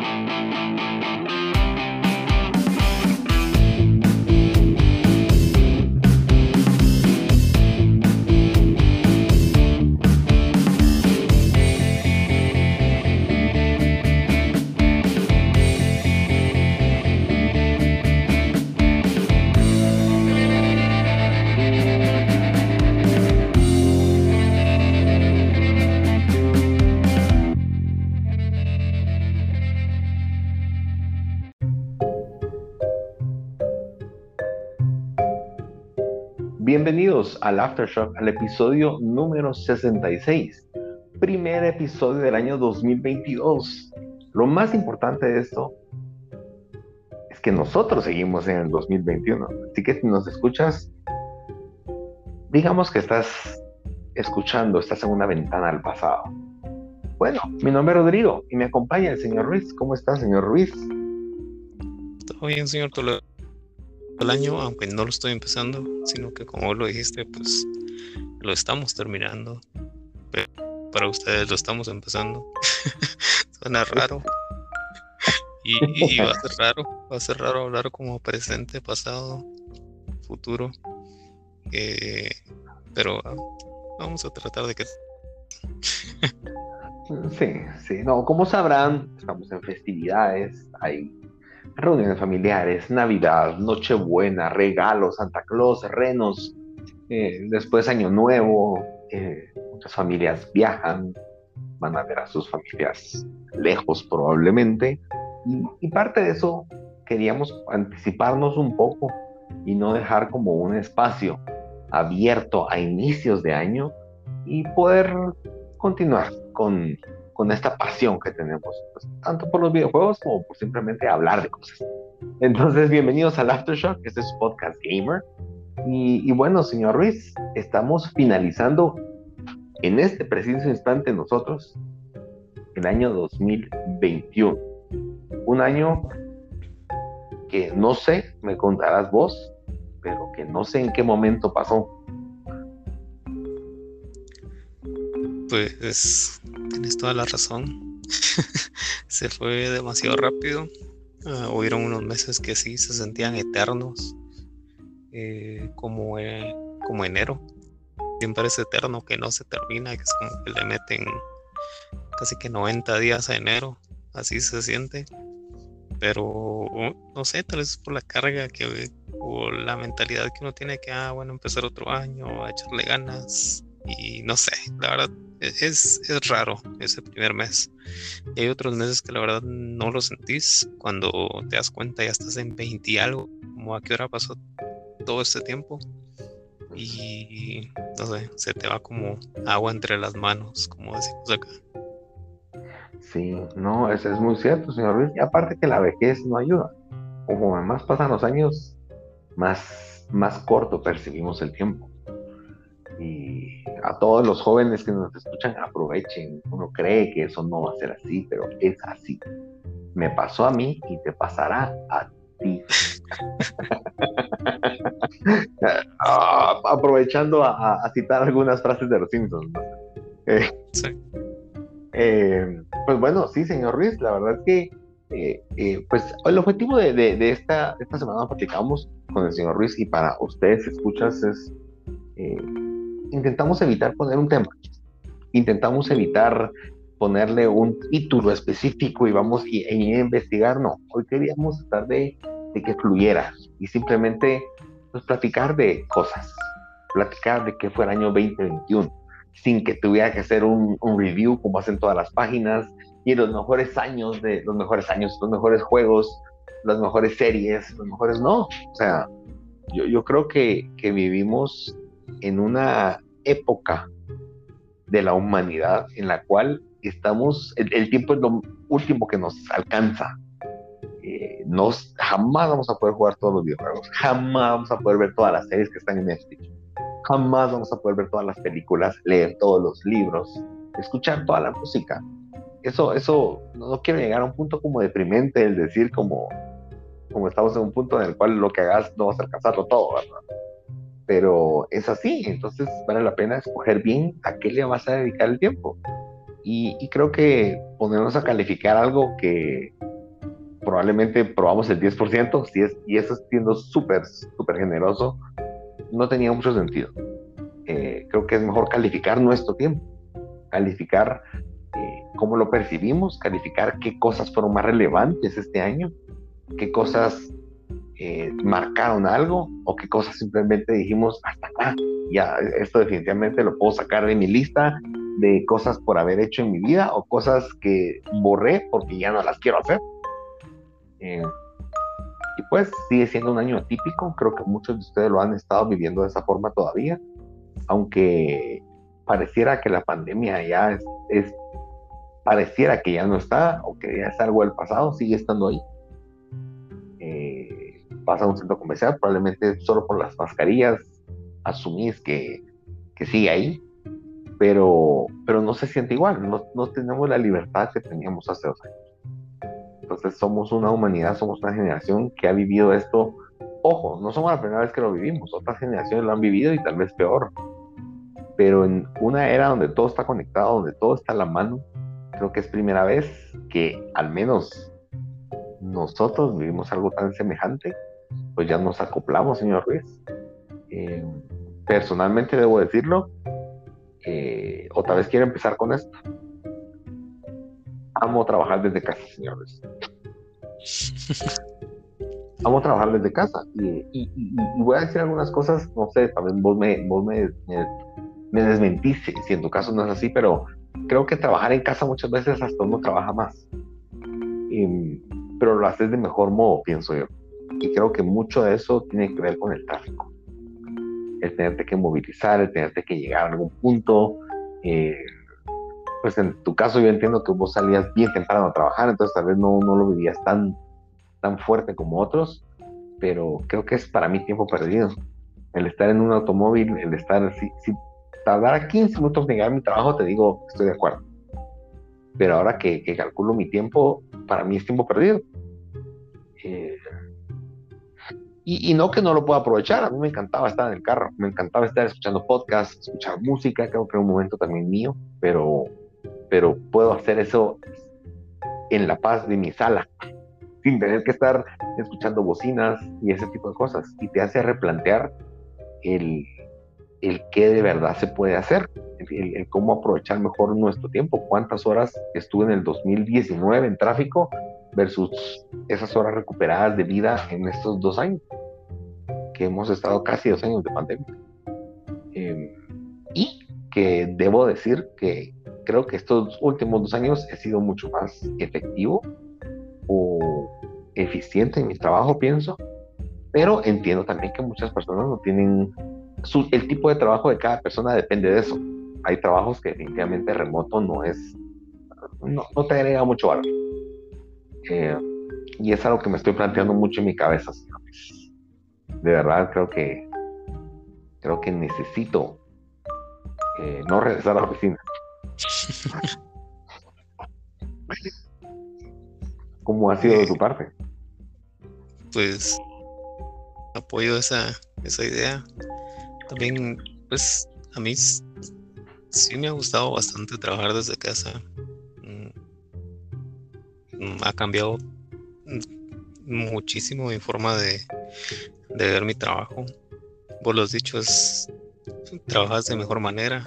Música Bienvenidos al Aftershock, al episodio número 66, primer episodio del año 2022. Lo más importante de esto es que nosotros seguimos en el 2021. Así que si nos escuchas, digamos que estás escuchando, estás en una ventana al pasado. Bueno, mi nombre es Rodrigo y me acompaña el señor Ruiz. ¿Cómo está, señor Ruiz? Todo bien, señor Toledo el año, aunque no lo estoy empezando, sino que como lo dijiste, pues lo estamos terminando. Pero para ustedes lo estamos empezando. Suena raro. Y, va a ser raro, va a ser raro hablar como presente, pasado, futuro. Eh, pero vamos a tratar de que... sí, sí, no, como sabrán, estamos en festividades, hay reuniones familiares, Navidad, Nochebuena, regalos, Santa Claus, renos, eh, después Año Nuevo, eh, muchas familias viajan, van a ver a sus familias lejos probablemente, y, parte de eso queríamos anticiparnos un poco y no dejar como un espacio abierto a inicios de año y poder continuar con con esta pasión que tenemos, pues, tanto por los videojuegos como por simplemente hablar de cosas. Entonces, bienvenidos al Aftershock, este es su podcast gamer. Y, bueno, señor Ruiz, estamos finalizando en este preciso instante nosotros el año 2021. Un año que no sé, me contarás vos, pero que no sé en qué momento pasó. Pues tienes toda la razón. se fue demasiado rápido. Uh, hubieron unos meses que sí se sentían eternos, eh, como, eh, como enero. Siempre es eterno que no se termina, que es como que le meten casi que 90 días a enero, así se siente. Pero no sé, tal vez por la carga que o la mentalidad que uno tiene que, ah, bueno, empezar otro año, a echarle ganas. Y no sé, la verdad, es, es raro ese primer mes. Hay otros meses que la verdad no lo sentís. Cuando te das cuenta ya estás en 20 y algo. Como a qué hora pasó todo este tiempo. Y no sé, se te va como agua entre las manos, como decimos acá. Sí, no, eso es muy cierto, señor Luis. Y aparte que la vejez no ayuda. Como más pasan los años, más, más corto percibimos el tiempo. Y a todos los jóvenes que nos escuchan, aprovechen. Uno cree que eso no va a ser así, pero es así. Me pasó a mí y te pasará a ti. Ah, aprovechando a, citar algunas frases de los Simpsons. Eh, eh, pues bueno, sí, señor Ruiz, la verdad es que eh, pues el objetivo de, esta, esta semana platicamos con el señor Ruiz y para ustedes escuchas es intentamos evitar poner un tema, intentamos evitar ponerle un título específico y vamos a investigar, no, hoy queríamos tratar de, que fluyera y simplemente pues, platicar de cosas, platicar de qué fue el año 2021, sin que tuviera que hacer un, review como hacen todas las páginas y los mejores años de los mejores años, los mejores juegos, las mejores series, los mejores no, o sea, yo, yo creo que, que vivimos en una época de la humanidad en la cual estamos, el, tiempo es lo último que nos alcanza. Eh, nos, jamás vamos a poder jugar todos los videojuegos, jamás vamos a poder ver todas las series que están en Netflix, jamás vamos a poder ver todas las películas, leer todos los libros, escuchar toda la música. Eso, eso, no, quiero llegar a un punto como deprimente, el decir como, como estamos en un punto en el cual lo que hagas no vas a alcanzarlo todo, ¿verdad? Pero es así, entonces vale la pena escoger bien a qué le vas a dedicar el tiempo. Y, creo que ponernos a calificar algo que, probablemente probamos el 10%, si es, y eso siendo súper, súper generoso, no tenía mucho sentido. Eh, creo que es mejor calificar nuestro tiempo, calificar eh, cómo lo percibimos, calificar qué cosas fueron más relevantes este año, qué cosas eh, marcaron algo o qué cosas simplemente dijimos hasta acá, ya esto definitivamente lo puedo sacar de mi lista de cosas por haber hecho en mi vida o cosas que borré porque ya no las quiero hacer. Eh, y pues sigue siendo un año atípico, creo que muchos de ustedes lo han estado viviendo de esa forma todavía, aunque pareciera que la pandemia ya es, es pareciera que ya no está o que ya es algo del pasado, sigue estando ahí. Vas a un centro comercial, probablemente solo por las mascarillas asumís que, que sigue ahí, pero, pero no se siente igual, no, no tenemos la libertad que teníamos hace dos años. Entonces somos una humanidad, somos una generación que ha vivido esto. Ojo, no somos la primera vez que lo vivimos, otras generaciones lo han vivido y tal vez peor. Pero en una era donde todo está conectado, donde todo está a la mano, creo que es primera vez que al menos nosotros vivimos algo tan semejante, pues ya nos acoplamos, señor Ruiz. Eh, personalmente debo decirlo, eh, otra vez quiero empezar con esto amo trabajar desde casa, señores. amo trabajar desde casa. Y, voy a decir algunas cosas, no sé, también vos me, vos me, me, desmentís si en tu caso no es así, pero creo que trabajar en casa muchas veces hasta uno trabaja más. pero lo haces de mejor modo, pienso yo. Y creo que mucho de eso tiene que ver con el tráfico. El tenerte que movilizar, el tenerte que llegar a algún punto, eh, pues en tu caso yo entiendo que vos salías bien temprano a trabajar, entonces tal vez no, no lo vivías tan, tan fuerte como otros, pero creo que es para mí tiempo perdido. El estar en un automóvil, el estar, si, si tardara 15 minutos en llegar a mi trabajo, te digo, estoy de acuerdo. Pero ahora que, que calculo mi tiempo, para mí es tiempo perdido. Eh, y, y, no que no lo pueda aprovechar, a mí me encantaba estar en el carro, me encantaba estar escuchando podcasts, escuchar música, creo que era un momento también mío, pero pero puedo hacer eso en la paz de mi sala, sin tener que estar escuchando bocinas y ese tipo de cosas. Y te hace replantear el, el qué de verdad se puede hacer, el, cómo aprovechar mejor nuestro tiempo, cuántas horas estuve en el 2019 en tráfico versus esas horas recuperadas de vida en estos dos años, que hemos estado casi dos años de pandemia. Em, y que debo decir que creo que estos últimos dos años he sido mucho más efectivo o eficiente en mi trabajo, pienso, pero entiendo también que muchas personas no tienen, el tipo de trabajo de cada persona depende de eso. Hay trabajos que definitivamente remoto no es, no, no te agrega mucho valor. Eh, y es algo que me estoy planteando mucho en mi cabeza. De verdad creo que creo que necesito eh, no regresar a la oficina. ¿Cómo ha sido de tu parte? Pues apoyo esa, esa idea. También, pues a mí sí me ha gustado bastante trabajar desde casa. Mm, ha cambiado muchísimo mi forma de, de ver mi trabajo. Vos lo has dicho, trabajas de mejor manera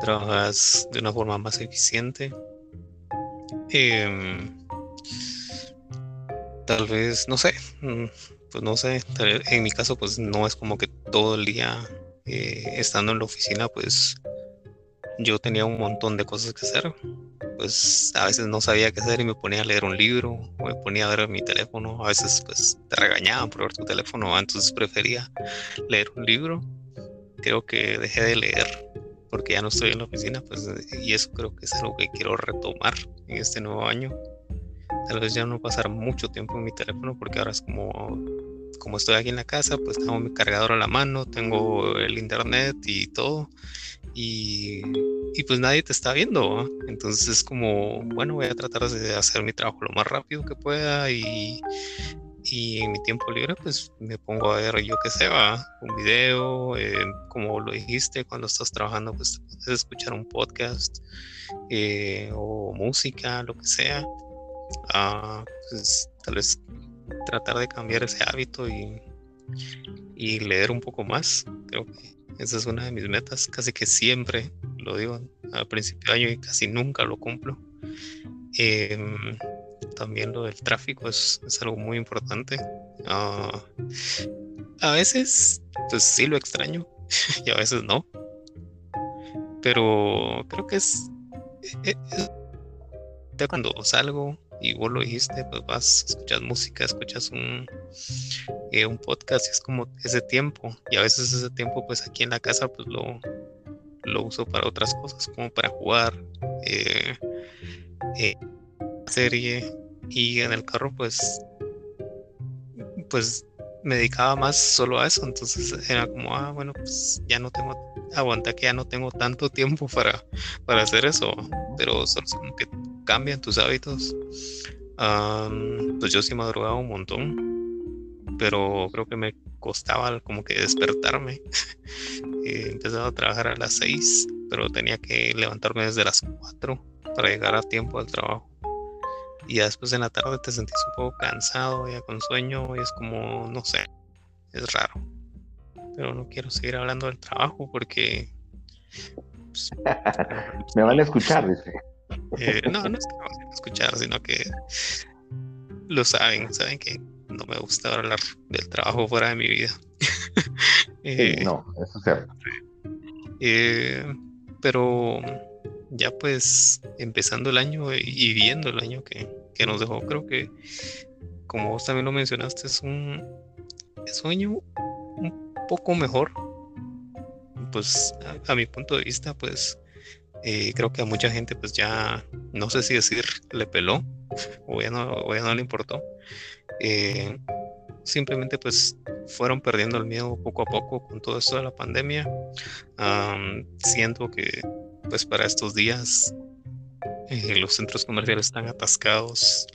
trabajas de una forma más eficiente. Em, tal vez, no sé, mm, pues no sé, en mi caso pues no es como que todo el día eh, estando en la oficina pues yo tenía un montón de cosas que hacer. Pues a veces no sabía qué hacer y me ponía a leer un libro o me ponía a ver mi teléfono. A veces pues te regañaban por ver tu teléfono, entonces prefería leer un libro. Creo que dejé de leer porque ya no estoy en la oficina, pues, y eso creo que es algo que quiero retomar en este nuevo año. Tal vez ya no pasar mucho tiempo en mi teléfono, porque ahora es como, como estoy aquí en la casa, pues tengo mi cargador a la mano, tengo el internet y todo, y, y pues nadie te está viendo, entonces es como, bueno, voy a tratar de hacer mi trabajo lo más rápido que pueda y y en mi tiempo libre pues me pongo a ver yo que sé, va, un video, eh, como lo dijiste, cuando estás trabajando pues puedes escuchar un podcast eh, o música, lo que sea. a pues, tal vez tratar de cambiar ese hábito y, y leer un poco más. Creo que esa es una de mis metas, casi que siempre lo digo al principio de año y casi nunca lo cumplo. Em, también lo del tráfico es, algo muy importante. Ah, a veces, pues sí lo extraño y a veces no. Pero creo que es, e, e, cuando salgo y vos lo dijiste, pues vas, escuchas música, escuchas un, eh, un podcast es como ese tiempo. Y a veces ese tiempo, pues aquí en la casa, pues lo, lo uso para otras cosas, como para jugar, eh, eh, serie. Y en el carro, pues, pues me dedicaba más solo a eso. Entonces era como, ah, bueno, pues ya no tengo, aguanta que ya no tengo tanto tiempo para, para hacer eso. Pero solo como que cambian tus hábitos. pues yo sí madrugaba un montón, pero creo que me costaba como que despertarme. Eh, empezaba a trabajar a las 6, pero tenía que levantarme desde las 4 para llegar a tiempo al trabajo. Y después en la tarde te sentís un poco cansado, ya con sueño, y es como, no sé, es raro. Pero no quiero seguir hablando del trabajo porque... Pues, me van a escuchar, dice. Eh, no, no es que no vayan a escuchar, sino que lo saben, saben que no me gusta hablar del trabajo fuera de mi vida. Eh, no, eso es cierto. Eh, pero ya pues empezando el año y viendo el año que, nos dejó, creo que como vos también lo mencionaste, es un, sueño un poco mejor. Pues a, mi punto de vista, pues eh, creo que a mucha gente pues ya, no sé si decir, le peló o ya no, o ya no le importó. Eh, simplemente pues fueron perdiendo el miedo poco a poco con todo esto de la pandemia. siento que pues para estos días eh, los centros comerciales están atascados,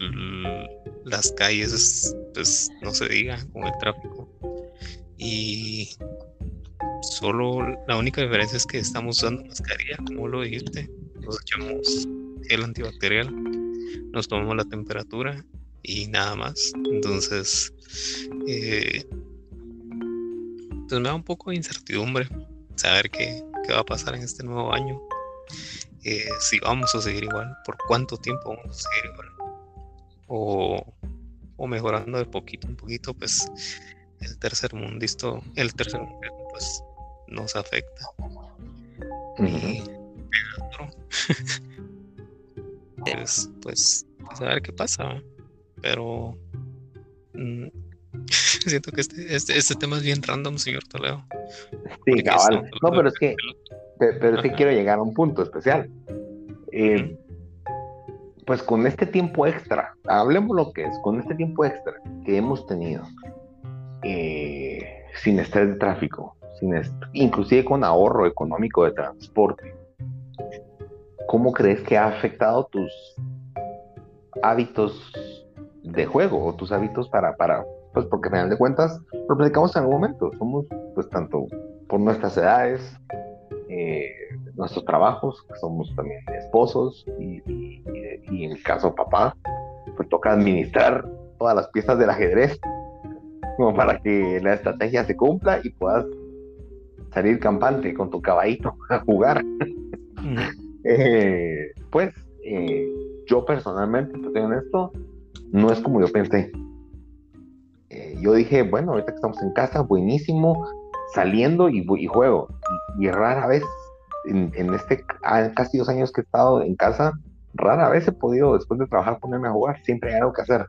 las calles pues no se diga con el tráfico y solo la única diferencia es que estamos usando mascarilla como lo dijiste, nos echamos gel antibacterial, nos tomamos la temperatura y nada más. Entonces, eh, pues me da un poco de incertidumbre saber qué, qué, va a pasar en este nuevo año. Eh, si vamos a seguir igual, por cuánto tiempo vamos a seguir igual. O, o mejorando de poquito en poquito, pues el tercer mundista, el tercer mundo pues nos afecta. Y pues, pues, pues, a ver qué pasa pero mm, siento que este, este, este, tema es bien random, señor Toledo. Sí, cabal. No, pero es que, pero es que quiero llegar a un punto especial. Eh, pues con este tiempo extra, hablemos lo que es, con este tiempo extra que hemos tenido, eh, sin estrés de tráfico, sin inclusive con ahorro económico de transporte, ¿cómo crees que ha afectado tus hábitos de juego o tus hábitos para, pues porque al final de cuentas lo platicamos en algún momento, somos pues tanto por nuestras edades, eh, nuestros trabajos, que somos también esposos y, y, en el caso papá, pues toca administrar todas las piezas del ajedrez como para que la estrategia se cumpla y puedas salir campante con tu caballito a jugar. Eh, pues eh, yo personalmente, te soy honesto, no es como yo pensé. Eh, yo dije, bueno, ahorita que estamos en casa, buenísimo, saliendo y, y juego. Y, rara vez, en, este ah, casi dos años que he estado en casa, rara vez he podido, después de trabajar, ponerme a jugar. Siempre hay algo que hacer,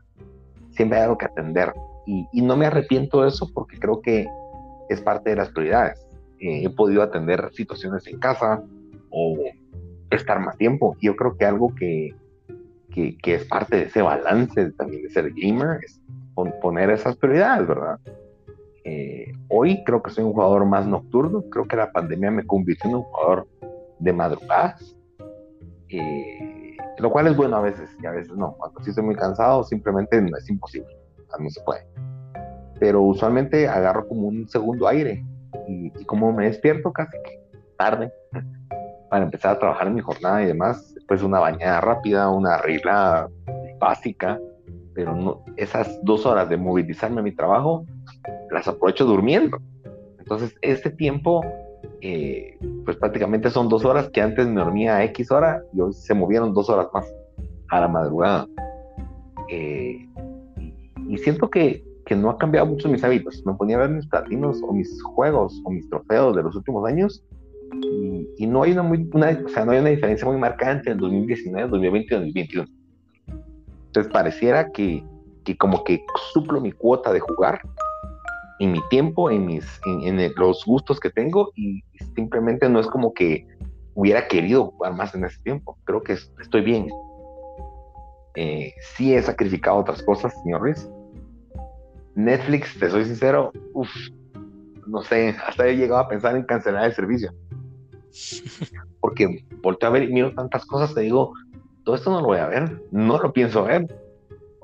siempre hay algo que atender. Y, y no me arrepiento de eso porque creo que es parte de las prioridades. Eh, he podido atender situaciones en casa o estar más tiempo. Yo creo que algo que, que, es parte de ese balance también de ser gamer, es poner esas prioridades, ¿verdad? Eh, hoy creo que soy un jugador más nocturno, creo que la pandemia me convirtió en un jugador de madrugadas, eh, lo cual es bueno a veces y a veces no. Cuando sí estoy muy cansado, simplemente no es imposible, no se puede. Pero usualmente agarro como un segundo aire y, y como me despierto casi tarde para empezar a trabajar en mi jornada y demás, pues una bañada rápida, una arreglada básica, pero no, esas dos horas de movilizarme a mi trabajo las aprovecho durmiendo. Entonces, este tiempo, eh, pues prácticamente son dos horas que antes me dormía a X hora y hoy se movieron dos horas más a la madrugada. Eh, y siento que, que, no ha cambiado mucho mis hábitos. Me ponía a ver mis platinos o mis juegos o mis trofeos de los últimos años y, no hay una, muy, una, o sea, no hay una diferencia muy marcada entre el 2019, 2020 y 2021. Entonces pareciera que, que como que suplo mi cuota de jugar en mi tiempo, en, mis, en, los gustos que tengo y simplemente no es como que hubiera querido jugar más en ese tiempo. Creo que estoy bien. Eh, sí he sacrificado otras cosas, señor Ruiz. Netflix, te soy sincero, uff, no sé, hasta he llegado a pensar en cancelar el servicio. Porque volteo a ver y miro tantas cosas, te digo, todo esto no lo voy a ver, no lo pienso ver.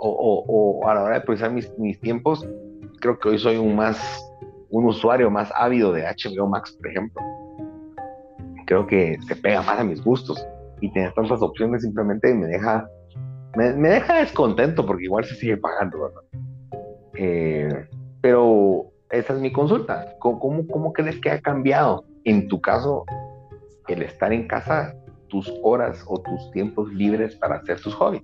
O, a la hora de priorizar mis, mis, tiempos, creo que hoy soy un más, un usuario más ávido de HBO Max, por ejemplo. Creo que se pega más a mis gustos y tener tantas opciones simplemente me deja, me, deja descontento porque igual se sigue pagando, ¿verdad? Eh, pero esa es mi consulta. ¿Cómo, ¿Cómo, crees que ha cambiado en tu caso el estar en casa, tus horas o tus tiempos libres para hacer tus hobbies?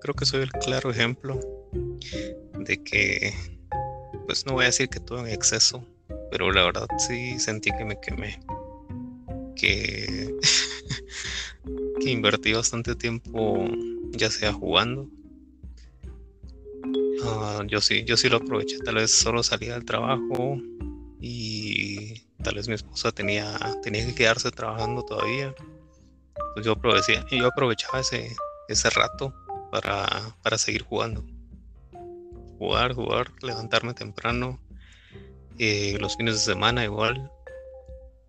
creo que soy el claro ejemplo de que, pues no voy a decir que todo en exceso, pero la verdad sí sentí que me quemé, que, que invertí bastante tiempo ya sea jugando. Ah, yo sí, yo sí lo aproveché, tal vez solo salía del trabajo, y tal vez mi esposa tenía, tenía que quedarse trabajando todavía. Pues yo, aprovechaba, yo aprovechaba ese, ese rato para, para seguir jugando. Jugar, jugar, levantarme temprano. Eh, los fines de semana igual.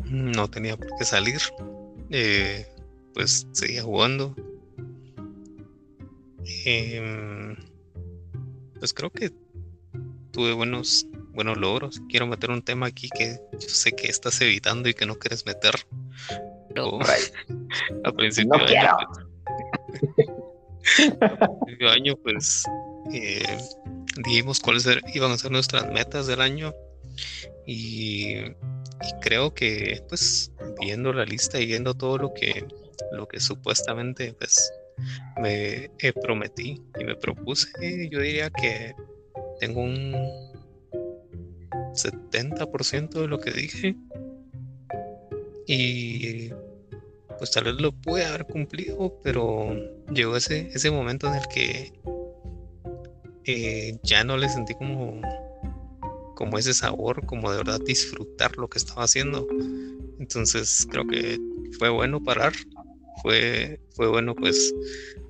No tenía por qué salir. Eh, pues seguía jugando. Em, pues creo que tuve buenos buenos logros. Quiero meter un tema aquí que yo sé que estás evitando y que no quieres meter. Pero a principio de año, pues, año, pues eh, dijimos cuáles er, iban a ser nuestras metas del año. Y, creo que pues viendo la lista y viendo todo lo que lo que supuestamente pues me prometí y me propuse yo diría que tengo un 70% de lo que dije. Y pues tal vez lo pude haber cumplido, pero llegó ese, ese momento en el que eh, ya no le sentí como, como ese sabor, como de verdad disfrutar lo que estaba haciendo. Entonces creo que fue bueno parar, fue, fue bueno pues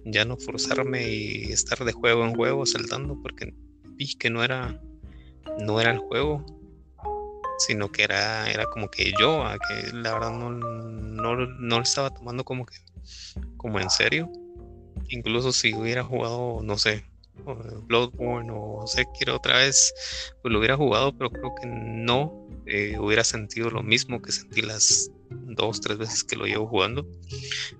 ya no forzarme y estar de juego en juego saltando porque vi que no era no era el juego, sino que era, era como que yo, que la verdad no, no, no lo estaba tomando como que como en serio. Incluso si hubiera jugado, no sé, Bloodborne o Sekiro otra vez, pues lo hubiera jugado, pero creo que no eh, hubiera sentido lo mismo que sentí las dos, tres veces que lo llevo jugando.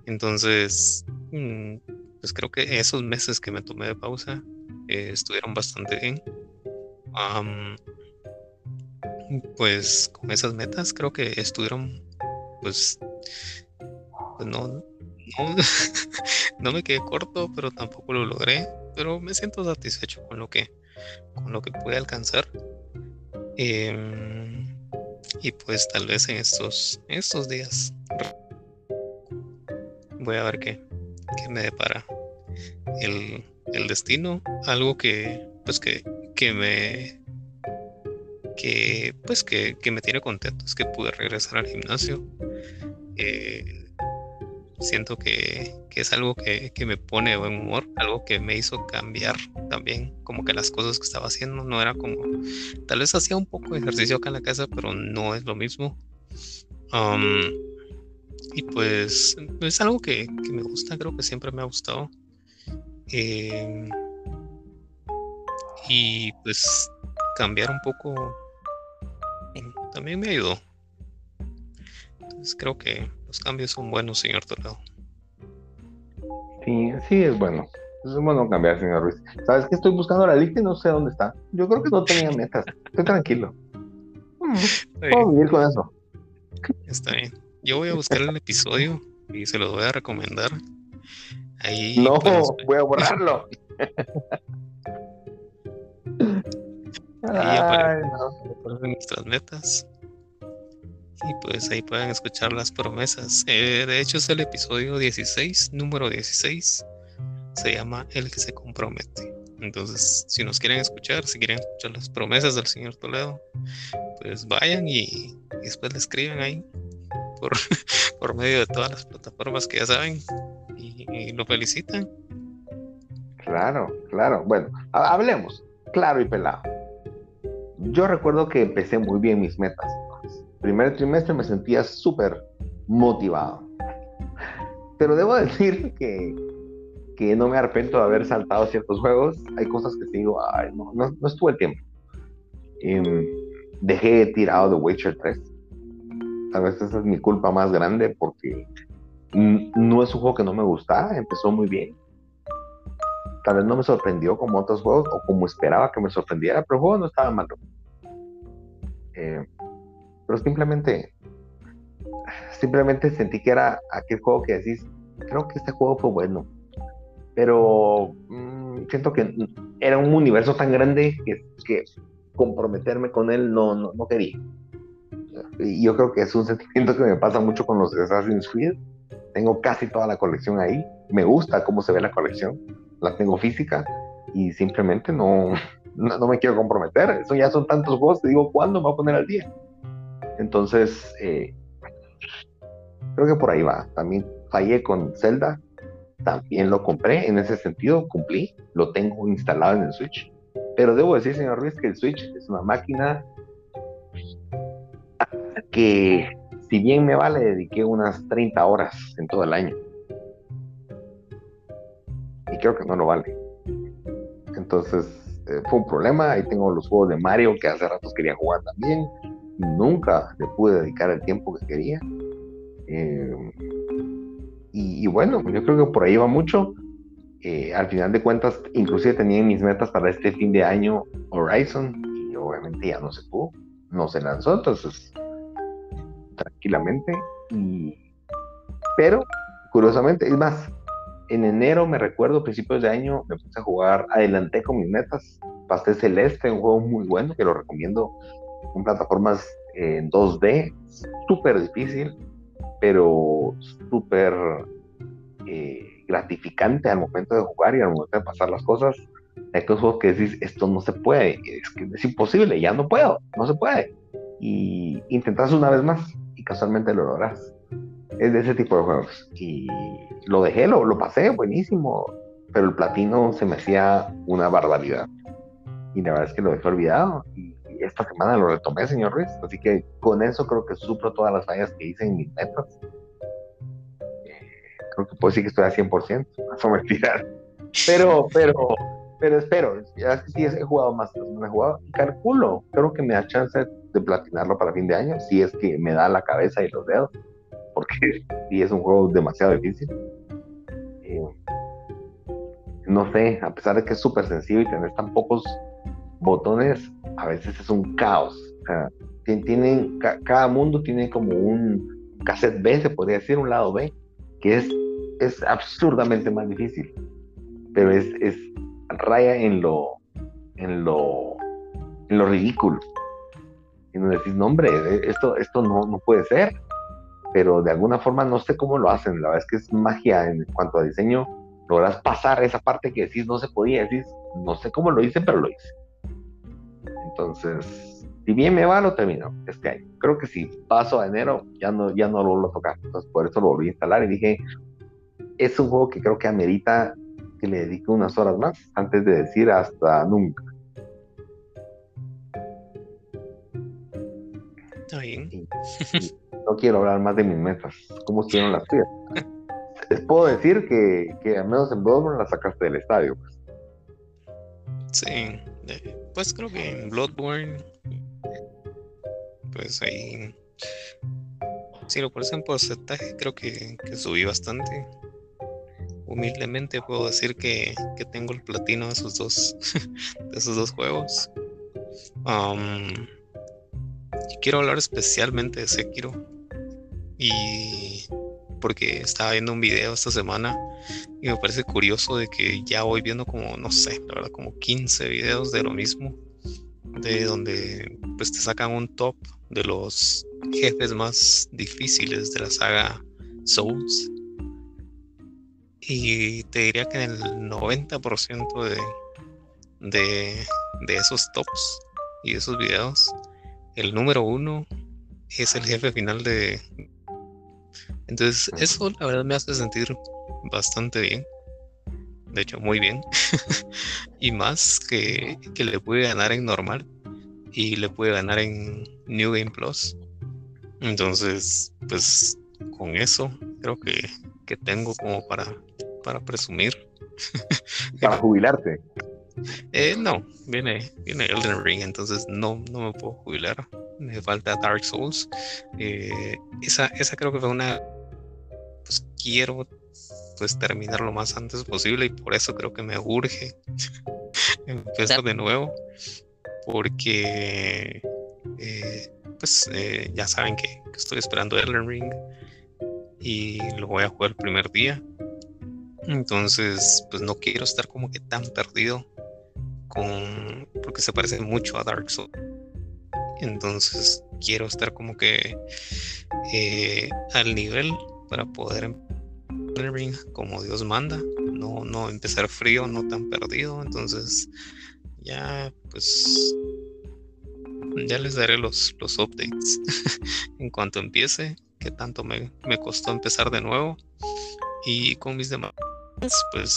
Entonces, mm, pues creo que esos meses que me tomé de pausa eh, estuvieron bastante bien pues con esas metas creo que estuvieron, pues, pues no, no, me quedé corto, pero tampoco lo logré, pero me siento satisfecho con lo que, con lo que pude alcanzar. Em, y pues tal vez en estos, estos días. Voy a ver qué, qué me depara el, el destino, algo que pues que que me que pues que, me tiene contento es que pude regresar al gimnasio. Eh, siento que, es algo que, me pone buen humor algo que me hizo cambiar también como que las cosas que estaba haciendo. No era como tal vez hacía un poco de ejercicio acá en la casa pero no es lo mismo. Um, y pues es algo que, me gusta creo que siempre me ha gustado. Eh, y pues cambiar un poco también me ayudó. Entonces creo que los cambios son buenos, señor Torado. Sí, sí, es bueno. Es bueno cambiar, señor Ruiz. ¿Sabes que estoy buscando la lista y no sé dónde está? Yo creo que no tenía metas. Estoy tranquilo. Puedo vivir con eso. Está bien. Yo voy a buscar el episodio y se los voy a recomendar. Ahí no, voy a borrarlo. ahí aparecen nuestras metas. Y pues ahí pueden escuchar las promesas. Eh, de hecho es el episodio 16, número 16. Se llama El que se compromete. Entonces, si nos quieren escuchar, si quieren escuchar las promesas del señor Toledo, pues vayan y, después le escriben ahí por, por, medio de todas las plataformas que ya saben y, lo felicitan. Claro, claro. Bueno, hablemos, claro y pelado. Yo recuerdo que empecé muy bien mis metas. Primer trimestre me sentía súper motivado. Pero debo decir que, que no me arrepiento de haber saltado ciertos juegos. Hay cosas que digo, ay, no, no, no estuvo el tiempo. Em, dejé tirado The Witcher 3. Tal vez esa es mi culpa más grande porque no es un juego que no me gusta, empezó muy bien. Tal vez no me sorprendió como otros juegos o como esperaba que me sorprendiera, pero el juego no estaba malo. Eh, pero simplemente, simplemente sentí que era aquel juego que decís, creo que este juego fue bueno, pero mm, siento que era un universo tan grande que, que comprometerme con él no, no, no quería. Y yo creo que es un sentimiento que me pasa mucho con los Assassin's Creed. Tengo casi toda la colección ahí. Me gusta cómo se ve la colección. La tengo física y simplemente no, no, me quiero comprometer. Eso ya son tantos juegos. Te digo, ¿cuándo me voy a poner al día? Entonces, eh, creo que por ahí va. También fallé con Zelda. También lo compré. En ese sentido, cumplí. Lo tengo instalado en el Switch. Pero debo decir, señor Ruiz, que el Switch es una máquina que, si bien me vale, dediqué unas 30 horas en todo el año. Y creo que no lo vale. Entonces, eh, fue un problema. Ahí tengo los juegos de Mario que hace ratos quería jugar también. Nunca le pude dedicar el tiempo que quería. Eh, y, bueno, yo creo que por ahí va mucho. Eh, al final de cuentas, inclusive tenía en mis metas para este fin de año Horizon y obviamente ya no se pudo, no se lanzó, entonces tranquilamente. Y, pero, curiosamente, es más, en enero me recuerdo, principios de año, me puse a jugar, adelanté con mis metas, Pasé Celeste, un juego muy bueno que lo recomiendo con plataformas en 2D, súper difícil, pero súper... Eh, gratificante al momento de jugar y al momento de pasar las cosas. Hay estos juegos que decís, esto no se puede, es imposible, ya no puedo, no se puede. Y intentas una vez más y casualmente lo logras. Es de ese tipo de juegos. Y lo dejé, lo, lo pasé, buenísimo, pero el platino se me hacía una barbaridad. Y la verdad es que lo dejé olvidado. Esta semana lo retomé, señor Ruiz. Así que con eso creo que suplo todas las fallas que hice en mis metas creo que puedo decir que estoy al 100%, eso mentira. Pero, pero, pero espero, ya sí he jugado más, he jugado, calculo, creo que me da chance de platinarlo para fin de año, si es que me da la cabeza y los dedos, porque sí es un juego demasiado difícil. Eh, no sé, a pesar de que es súper sencillo y tener tan pocos botones, a veces es un caos. cada mundo tiene como un cassette B, se podría decir, un lado B, que es es absurdamente más difícil, pero es, es raya en lo, en lo, en lo ridículo. Y no decís, no hombre, esto, esto no, no puede ser, pero de alguna forma no sé cómo lo hacen, la verdad es que es magia en cuanto a diseño, logras pasar esa parte que decís no se podía, decís, no sé cómo lo hice, pero lo hice. Entonces, si bien me va, lo termino este año. Creo que si paso a enero, ya no, ya no lo vuelvo a tocar. Entonces, por eso lo volví a instalar y dije, es un juego que creo que amerita que le dedique unas horas más antes de decir hasta nunca. no quiero hablar más de mis metas. ¿Cómo estuvieron las tuyas? Les puedo decir que, que al menos en Bloodborne la sacaste del estadio. Pues. Sí, pues creo que en Bloodborne, pues ahí, si lo pones en porcentaje, creo que, que subí bastante humildemente puedo decir que, tengo el platino de esos dos, de esos dos juegos. Um, y quiero hablar especialmente de Sekiro. Y porque estaba viendo un video esta semana y me parece curioso de que ya voy viendo como, no sé, la verdad, como 15 videos de lo mismo, de donde pues te sacan un top de los jefes más difíciles de la saga Souls. Y te diría que en el 90% de, de, de esos tops y esos videos, el número uno es el jefe final de entonces, eso la verdad me hace sentir bastante bien. De hecho, muy bien. y más que, que le puede ganar en normal y le puede ganar en New Game Plus. Entonces, pues con eso creo que, que tengo como para, para presumir. para jubilarte. Eh, no, viene, viene Elden Ring, entonces no, no me puedo jubilar. Me falta Dark Souls. Eh, esa, esa creo que fue una pues quiero pues terminar lo más antes posible y por eso creo que me urge empezar de nuevo porque eh, pues eh, ya saben que, estoy esperando Elden Ring y lo voy a jugar el primer día entonces pues no quiero estar como que tan perdido con porque se parece mucho a Dark Souls. Entonces quiero estar como que eh, al nivel para poder como Dios manda, no, no empezar frío, no tan perdido, entonces ya pues ya les daré los, los updates. En cuanto empiece, que tanto me, costó empezar de nuevo. Y con mis demás pues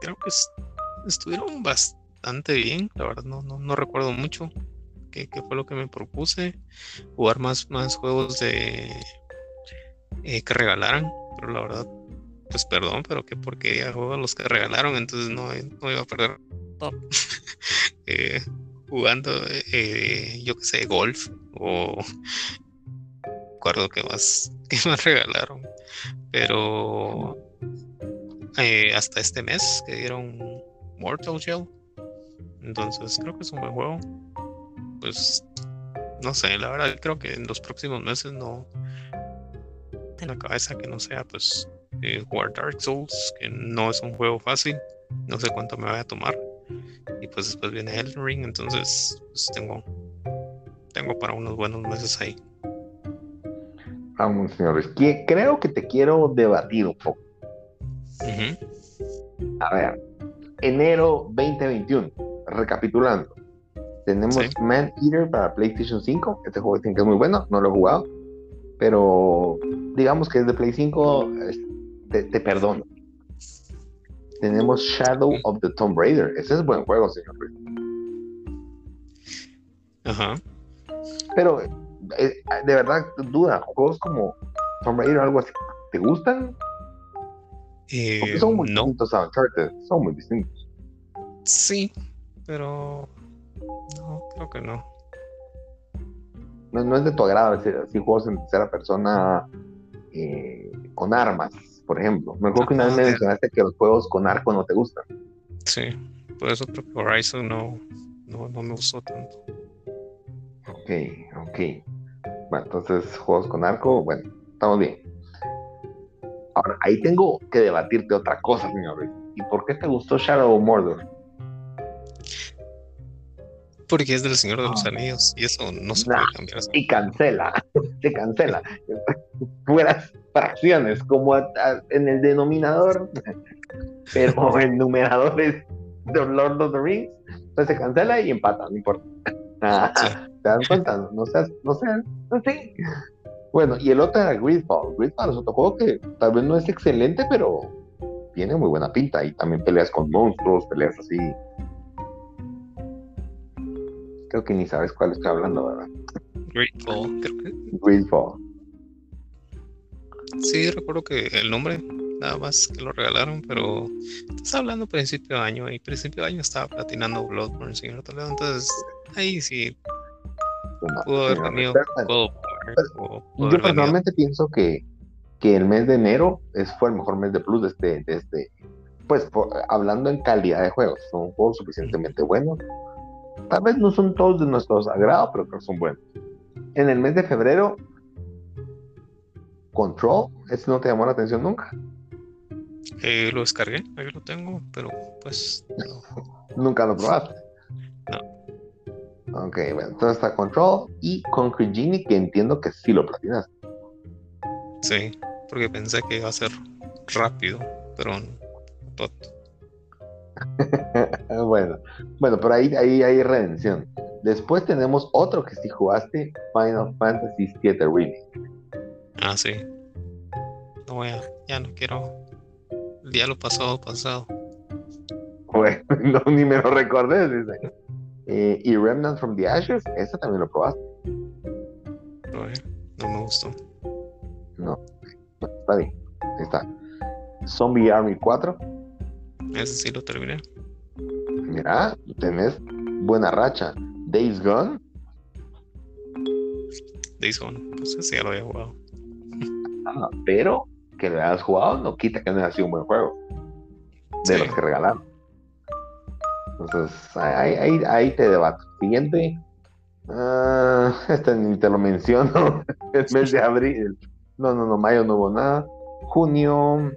creo que estuvieron bastante bien, la verdad no, no, recuerdo mucho qué, qué, fue lo que me propuse, jugar más, más juegos de eh, que regalaran, pero la verdad, pues perdón, pero que porque juegos los que regalaron, entonces no, no iba a perder eh, jugando, eh, yo que sé, golf o recuerdo que más, que más regalaron, pero hasta este mes que dieron Mortal Shell, entonces creo que es un buen juego, pues no sé, la verdad creo que en los próximos meses no en la cabeza que no sea pues eh, jugar Dark Souls, que no es un juego fácil, no sé cuánto me vaya a tomar. Y pues después viene Elden Ring, entonces pues tengo, tengo para unos buenos meses ahí. Vamos, señores, creo que te quiero debatir un poco. A ver, enero 2021, recapitulando. Tenemos Man Eater para PlayStation 5. Este juego que es muy bueno, no lo he jugado pero digamos que es de Play 5, te, perdono. Tenemos Shadow of the Tomb Raider. Ese es buen juego, señor. Ajá. Pero, eh, de verdad, duda, juegos como Tomb Raider o algo así, ¿te gustan? Eh, son muy distintos a Uncharted, son muy distintos. Sí, pero no, creo que no no, es de tu agrado decir así juegos en tercera persona eh, con armas, por ejemplo. Me acuerdo que una vez me mencionaste que los juegos con arco no te gustan. Sí, por eso creo que Horizon no, no, me gustó tanto. Ok, ok. Bueno, entonces juegos con arco, bueno, estamos bien. Ahora, ahí tengo que debatirte otra cosa, señor. ¿Y por qué te gustó Shadow of Mordor? Porque es del Señor de los ah. Anillos y eso no se puede cambiar. Y cancela, se cancela. Fueras fracciones, como en el denominador, pero el numerador es The Lord of the Rings, entonces se cancela y empata, no importa. ¿Te dan cuenta? No seas, no seas, no sé. Bueno, y el otro era Gridfall. Gridfall es otro juego que tal vez no es excelente, pero tiene muy buena pinta y también peleas con monstruos, peleas así Creo que ni sabes cuál estoy hablando, ¿verdad? Grateful, creo que. Grateful. Sí, recuerdo que el nombre, nada más que lo regalaron, pero estás hablando principio de año, y principio de año estaba platinando Bloodborne, señor Toledo, entonces ahí sí pudo haber tenido Yo personalmente pienso que que el mes de enero es, fue el mejor mes de Plus de este, de este pues hablando en calidad de juegos, son juegos suficientemente buenos. Tal vez no son todos de nuestros agrado, pero creo que son buenos. En el mes de febrero, Control, ¿ese no te llamó la atención nunca? Eh, lo descargué, ahí lo tengo, pero pues nunca lo probaste. No. Ok, bueno, entonces está Control y Concrete Genie, que entiendo que sí lo platinas. Sí, porque pensé que iba a ser rápido, pero bueno, bueno, pero ahí, ahí hay redención. Después tenemos otro que si jugaste, Final Fantasy VII Remake. Ah, sí. No voy a, ya no quiero. El día lo pasado, pasado. Bueno, no, ni me lo recordé, dice. Eh, y Remnant from the Ashes, ese también lo probaste. No, no me gustó. No, está bien. Ahí está. Zombie Army 4. Ese sí lo terminé. Mira, tenés buena racha. Days Gone. Days Gone, pues ese ya lo había jugado. Ah, pero que lo hayas jugado no quita que no haya sido un buen juego. De los que regalaron. Entonces, ahí, ahí, ahí te debato. Siguiente. Uh, este ni te lo menciono. El mes de abril. No, no, no, mayo no hubo nada. Junio.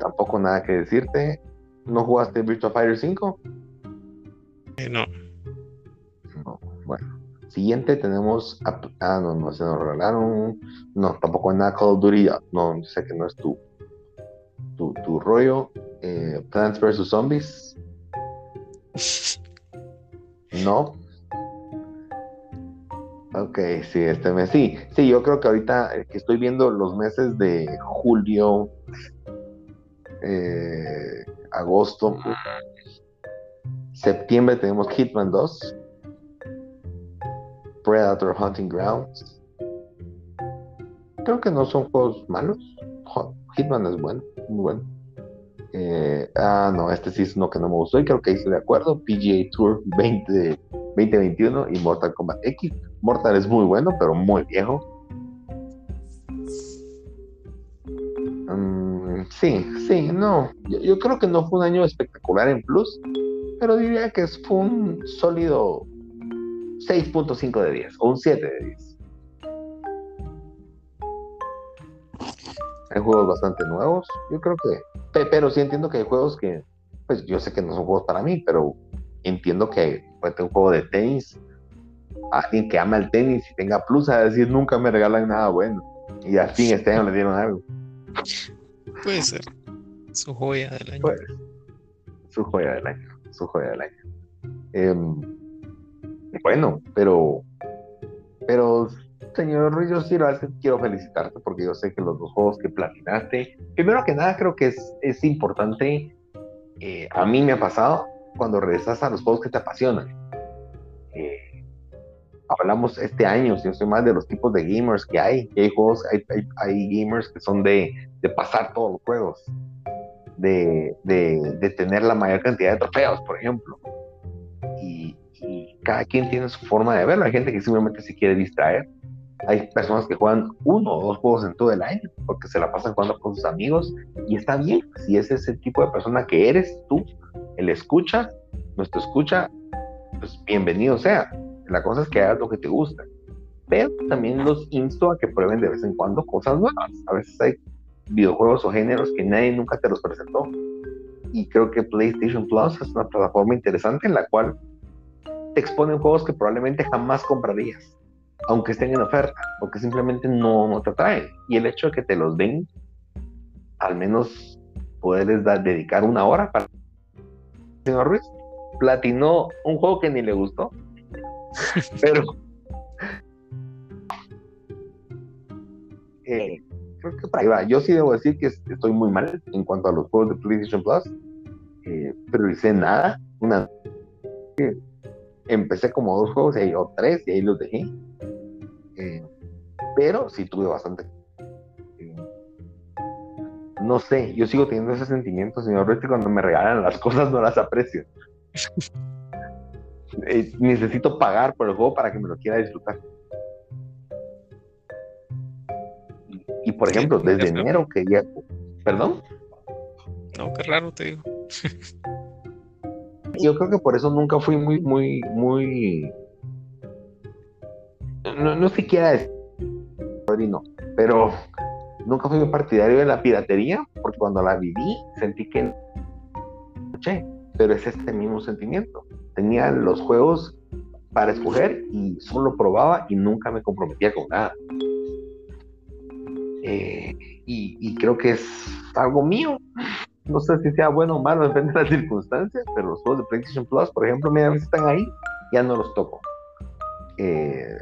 Tampoco nada que decirte. ¿No jugaste Virtua Fighter 5? Eh, no. No, bueno. Siguiente tenemos. ah, no, no, se nos regalaron. No, tampoco nada Call of Duty. No, sé que no es tu, tu, tu rollo. Eh, Plants vs. Zombies. No. Ok, sí, este mes. Sí, sí, yo creo que ahorita eh, que estoy viendo los meses de julio, eh, agosto, septiembre tenemos Hitman 2, Predator Hunting Grounds. Creo que no son juegos malos. Hitman es bueno, muy bueno. Eh, ah, no, este sí es uno que no me gustó y creo que hice de acuerdo. PGA Tour 20, 2021 y Mortal Kombat X. Mortal es muy bueno, pero muy viejo. Mm, sí, sí, no. Yo, creo que no fue un año espectacular en Plus, pero diría que fue un sólido 6.5 de 10 o un 7 de 10. Hay juegos bastante nuevos. Yo creo que. Pero sí entiendo que hay juegos que. Pues yo sé que no son juegos para mí, pero entiendo que puede tener un juego de tenis. Alguien que ama el tenis y tenga plus a decir nunca me regalan nada bueno. Y al fin este año le dieron algo. Puede ser. Su joya del año. su joya del año. Su joya del año. Em, bueno, pero. Pero señor yo sí quiero felicitarte porque yo sé que los dos juegos que platinaste, primero que nada creo que es, importante, eh, a mí me ha pasado cuando regresas a los juegos que te apasionan. Eh, hablamos este año, si no estoy mal, de los tipos de gamers que hay, hay juegos, hay, gamers que son de, pasar todos los juegos, de, tener la mayor cantidad de trofeos, por ejemplo. Y cada quien tiene su forma de verlo, hay gente que simplemente se quiere distraer hay personas que juegan uno o dos juegos en todo el año porque se la pasan jugando con sus amigos y está bien. Si ese es el tipo de persona que eres tú, el escucha, nuestro escucha, pues bienvenido sea. La cosa es que hagas lo que te gusta. Pero también los insto a que prueben de vez en cuando cosas nuevas. A veces hay videojuegos o géneros que nadie nunca te los presentó. Y creo que PlayStation Plus es una plataforma interesante en la cual te exponen juegos que probablemente jamás comprarías aunque estén en oferta, porque simplemente no, no te atraen. Y el hecho de que te los den, al menos poderles dedicar una hora para... Señor Ruiz, platinó un juego que ni le gustó, pero... Eh, creo que ahí va. Yo sí debo decir que estoy muy mal en cuanto a los juegos de PlayStation Plus. Eh, pero hice nada. Una empecé como dos juegos y, o tres y ahí los dejé. Eh, pero sí tuve bastante. Eh, no sé, yo sigo teniendo ese sentimiento, señor Rete, cuando me regalan las cosas no las aprecio. Eh, necesito pagar por el juego para que me lo quiera disfrutar. Y por ejemplo, desde enero que ya... ¿Perdón? No, qué raro te digo. Yo creo que por eso nunca fui muy, muy, muy... No, no siquiera es... no, pero nunca fui muy partidario de la piratería, porque cuando la viví sentí que... Pero es este mismo sentimiento. Tenía los juegos para escoger y solo probaba y nunca me comprometía con nada. Eh, y, creo que es algo mío. No sé si sea bueno o malo, depende de las circunstancias, pero los juegos de PlayStation Plus, por ejemplo, mira, si están ahí, ya no los toco. Eh,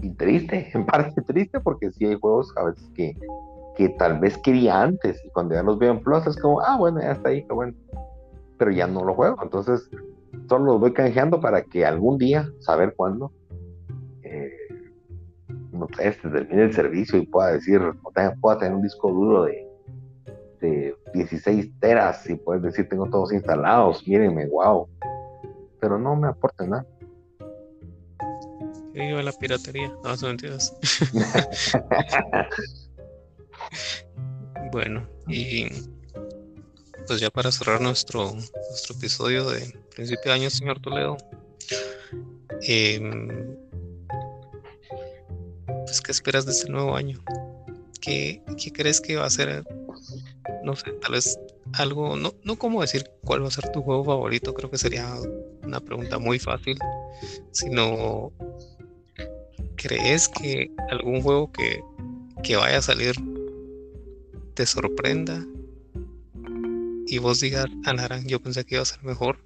y, triste, en parte triste, porque sí hay juegos a veces que, que tal vez quería antes, y cuando ya los veo en Plus es como, ah, bueno, ya está ahí, qué bueno. Pero ya no lo juego, entonces solo los voy canjeando para que algún día, saber cuándo, eh, sé, termine el servicio y pueda decir, pueda tener un disco duro de, de 16 teras y puedes decir, tengo todos instalados, mírenme, wow. Pero no me aporta nada. Viva la piratería, no, son mentiras. bueno, y pues ya para cerrar nuestro, nuestro episodio de principio de año, señor Toledo, em, pues ¿qué esperas de este nuevo año? ¿Qué, ¿Qué, crees que va a ser? No sé, tal vez algo, no, no como decir cuál va a ser tu juego favorito, creo que sería una pregunta muy fácil, sino ¿crees que algún juego que, que vaya a salir te sorprenda y vos digas, Anaran, yo pensé que iba a ser mejor.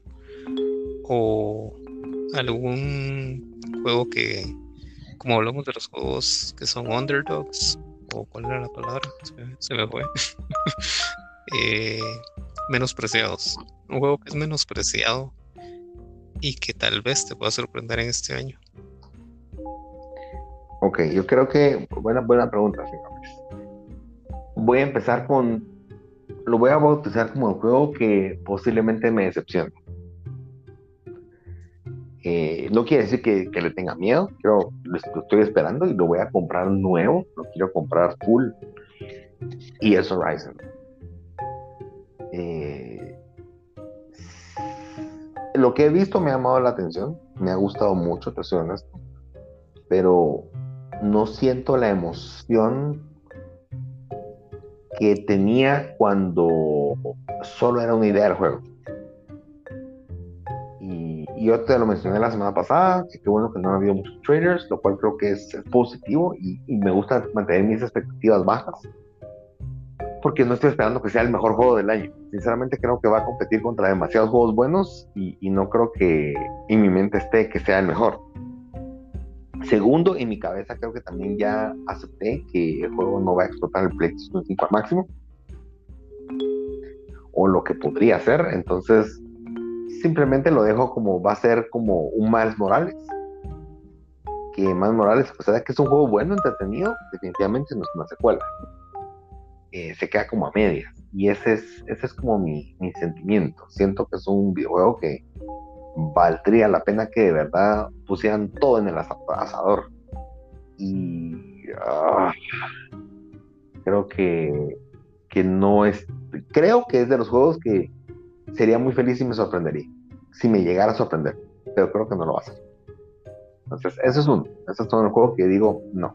O algún juego que, como hablamos de los juegos que son underdogs, o cuál era la palabra, se, me fue. eh, menospreciados. Un juego que es menospreciado y que tal vez te pueda sorprender en este año. Ok, yo creo que, buena, buena pregunta, señores. Voy a empezar con lo voy a bautizar como un juego que posiblemente me decepcione. Eh, no quiere decir que, le tenga miedo, lo, estoy esperando y lo voy a comprar nuevo, lo quiero comprar full. Y es Horizon. Eh, lo que he visto me ha llamado la atención, me ha gustado mucho, te soy honesto, pero no siento la emoción que tenía cuando solo era una idea del juego. Y, yo te lo mencioné la semana pasada, que qué bueno que no ha habido muchos traders, lo cual creo que es, positivo y, me gusta mantener mis expectativas bajas, porque no estoy esperando que sea el mejor juego del año. Sinceramente creo que va a competir contra demasiados juegos buenos y, y no creo que en mi mente esté que sea el mejor. Segundo, en mi cabeza creo que también ya acepté que el juego no va a explotar el PlayStation 5 al máximo. O lo que podría ser. Entonces, simplemente lo dejo como va a ser como un Miles Morales. Que Miles Morales, o sea, que es un juego bueno, entretenido, definitivamente no es una secuela. Eh, se queda como a medias. Y ese es, ese es como mi, mi sentimiento. Siento que es un videojuego que valdría la pena que de verdad pusieran todo en el asador. Y ah, creo que, que no es, creo que es de los juegos que sería muy feliz y me sorprendería, si me llegara a sorprender, pero creo que no lo va a hacer. Entonces, eso es un, ese es un juego que digo, no.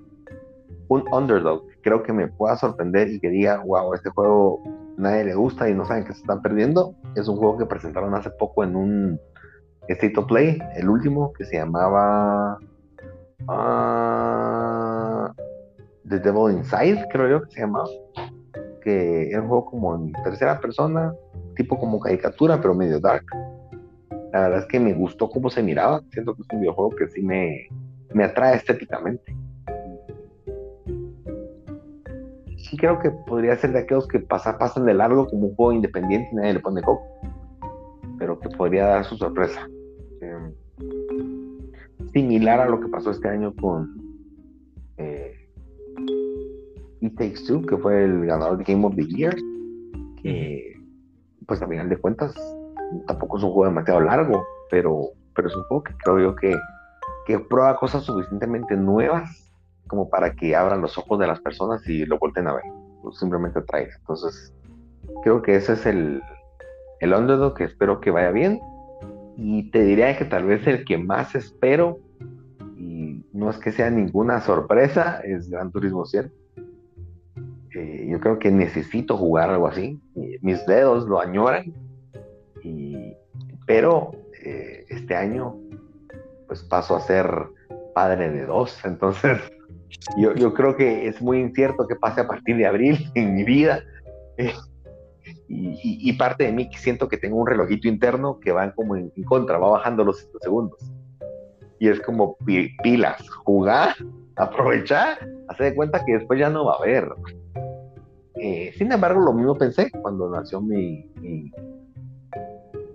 Un underdog, creo que me pueda sorprender y que diga, wow, este juego nadie le gusta y no saben que se están perdiendo. Es un juego que presentaron hace poco en un State of Play, el último, que se llamaba uh, The Devil Inside, creo yo que se llamaba. Que era un juego como en tercera persona, tipo como caricatura, pero medio dark. La verdad es que me gustó cómo se miraba. Siento que es un videojuego que sí me, me atrae estéticamente. Y creo que podría ser de aquellos que pasa, pasan de largo como un juego independiente y nadie le pone coco. Pero que podría dar su sorpresa similar a lo que pasó este año con eh, It Takes Two, que fue el ganador de Game of the Year, que pues a final de cuentas tampoco es un juego demasiado largo, pero, pero es un juego que creo yo que, que prueba cosas suficientemente nuevas como para que abran los ojos de las personas y lo volten a ver, o simplemente traiga. Entonces, creo que ese es el, el underdog que espero que vaya bien. Y te diría que tal vez el que más espero, y no es que sea ninguna sorpresa, es Gran Turismo 100. Eh, yo creo que necesito jugar algo así. Mis dedos lo añoran. pero eh, este año, pues paso a ser padre de dos. Entonces, yo, yo, creo que es muy incierto que pase a partir de abril en mi vida. Y, parte de mí siento que tengo un relojito interno que va como en, contra, va bajando los segundos. Y es como pilas, jugar, aprovechar, hacer de cuenta que después ya no va a haber. Eh, sin embargo, lo mismo pensé cuando nació mi, mi,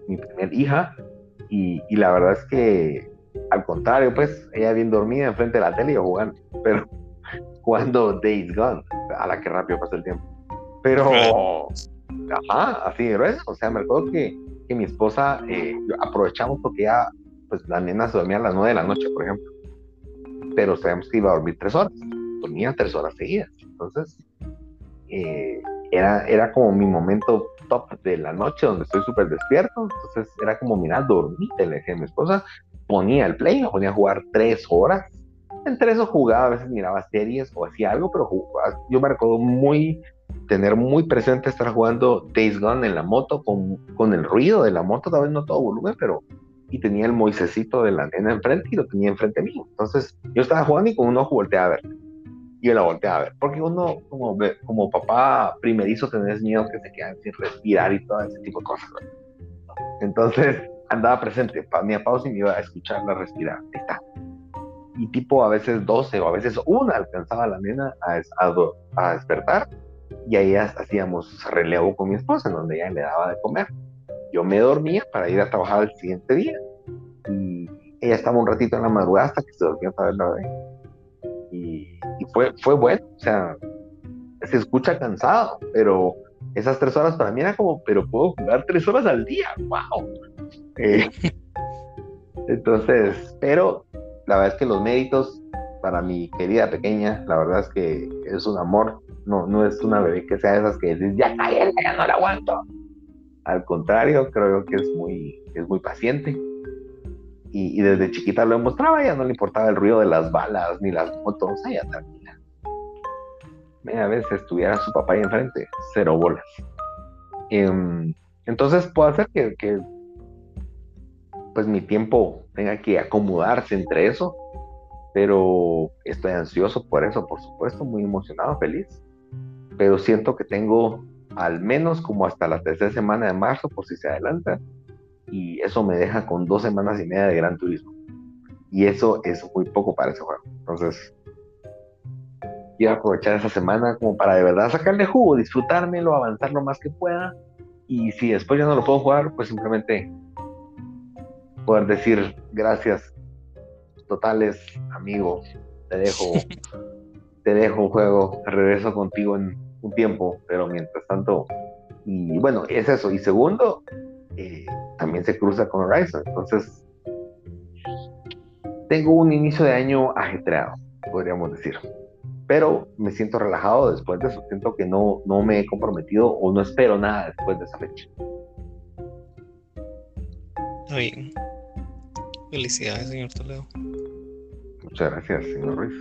mi primer hija. Y, y, la verdad es que, al contrario, pues ella bien dormida enfrente de la tele y jugando. Pero cuando Days Gone, a la que rápido pasa el tiempo. Pero Ajá, así es. O sea, me acuerdo que, que mi esposa eh, aprovechamos porque ya, pues la nena se dormía a las nueve de la noche, por ejemplo. Pero sabíamos que iba a dormir tres horas. Dormía tres horas seguidas. Entonces, eh, era, era como mi momento top de la noche donde estoy súper despierto. Entonces, era como, mira, dormí, le dije a mi esposa, ponía el play, me ponía a jugar tres horas. Entre eso jugaba, a veces miraba series o hacía algo, pero yo me recuerdo muy tener muy presente estar jugando Days Gone en la moto con, con el ruido de la moto, tal vez no todo volumen, pero y tenía el Moisecito de la nena enfrente y lo tenía enfrente mío. Entonces yo estaba jugando y con un ojo volteaba a ver. Yo la volteaba a ver. Porque uno, como, como papá primerizo, tenés miedo que se quedan sin respirar y todo ese tipo de cosas. Entonces andaba presente, pausa y me iba a escucharla respirar. Ahí está. Y tipo a veces 12 o a veces una alcanzaba a la nena a, a, a despertar y ahí hacíamos relevo con mi esposa, en donde ella le daba de comer. Yo me dormía para ir a trabajar el siguiente día y ella estaba un ratito en la madrugada hasta que se dormía para ver la bebé. Y, fue, fue bueno, o sea, se escucha cansado, pero esas tres horas para mí era como, pero puedo jugar tres horas al día, wow. Eh, entonces, pero la verdad es que los méritos para mi querida pequeña, la verdad es que es un amor no, no es una bebé que sea de esas que dices, ya cállate, ya no la aguanto. Al contrario, creo que es muy, es muy paciente. Y, desde chiquita lo demostraba, ya no le importaba el ruido de las balas ni las motos, ella tranquila. A veces estuviera su papá ahí enfrente, cero bolas. Em, entonces puedo hacer que, que, pues mi tiempo tenga que acomodarse entre eso, pero estoy ansioso por eso, por supuesto, muy emocionado, feliz pero siento que tengo al menos como hasta la tercera semana de marzo por si se adelanta y eso me deja con dos semanas y media de Gran Turismo y eso es muy poco para ese juego. Entonces quiero aprovechar esa semana como para de verdad sacarle jugo, disfrutármelo, avanzar lo más que pueda y si después ya no lo puedo jugar pues simplemente poder decir gracias totales amigo te dejo te dejo un juego, regreso contigo en un tiempo, pero mientras tanto, y bueno, es eso. Y segundo, eh, también se cruza con Horizon. Entonces, tengo un inicio de año ajetreado, podríamos decir. Pero me siento relajado después de eso. Siento que no, no me he comprometido o no espero nada después de esa fecha. Muy Felicidades, señor Toledo. Muchas gracias, señor Ruiz.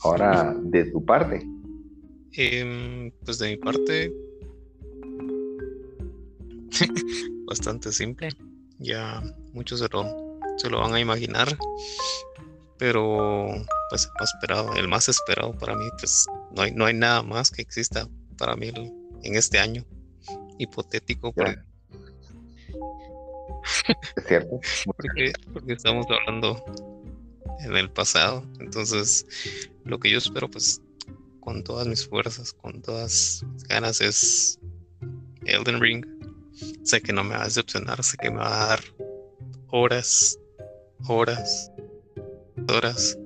Ahora, de tu parte. Em, pues de mi parte, bastante simple. Ya muchos se lo, se lo van a imaginar. Pero pues el más esperado, el más esperado para mí, pues no hay, no hay nada más que exista para mí en este año hipotético. Es cierto. porque, estamos hablando en el pasado. Entonces, lo que yo espero, pues, con todas mis fuerzas, con todas mis ganas, es Elden Ring. Sé que no me va a decepcionar, sé que me va a dar horas, horas, horas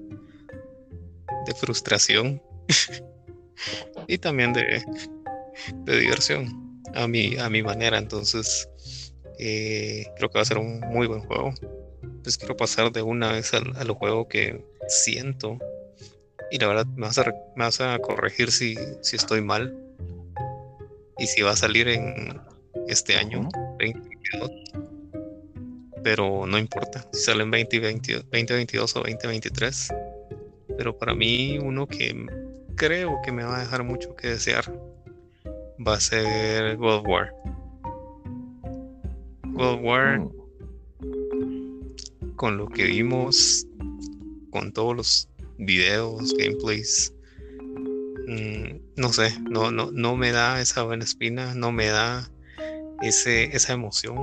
de frustración y también de, de diversión a mi, a mi manera. Entonces, eh, creo que va a ser un muy buen juego. Pues quiero pasar de una vez al, al juego que siento y la verdad me vas a, me vas a corregir si, si estoy mal y si va a salir en este año, 2022. Pero no importa si sale en 2022 o 2023. Pero para mí uno que creo que me va a dejar mucho que desear va a ser God of War. God War, mm. con lo que vimos, con todos los videos, gameplays, mm, no sé, no, no, no me da esa buena espina, no me da ese, esa emoción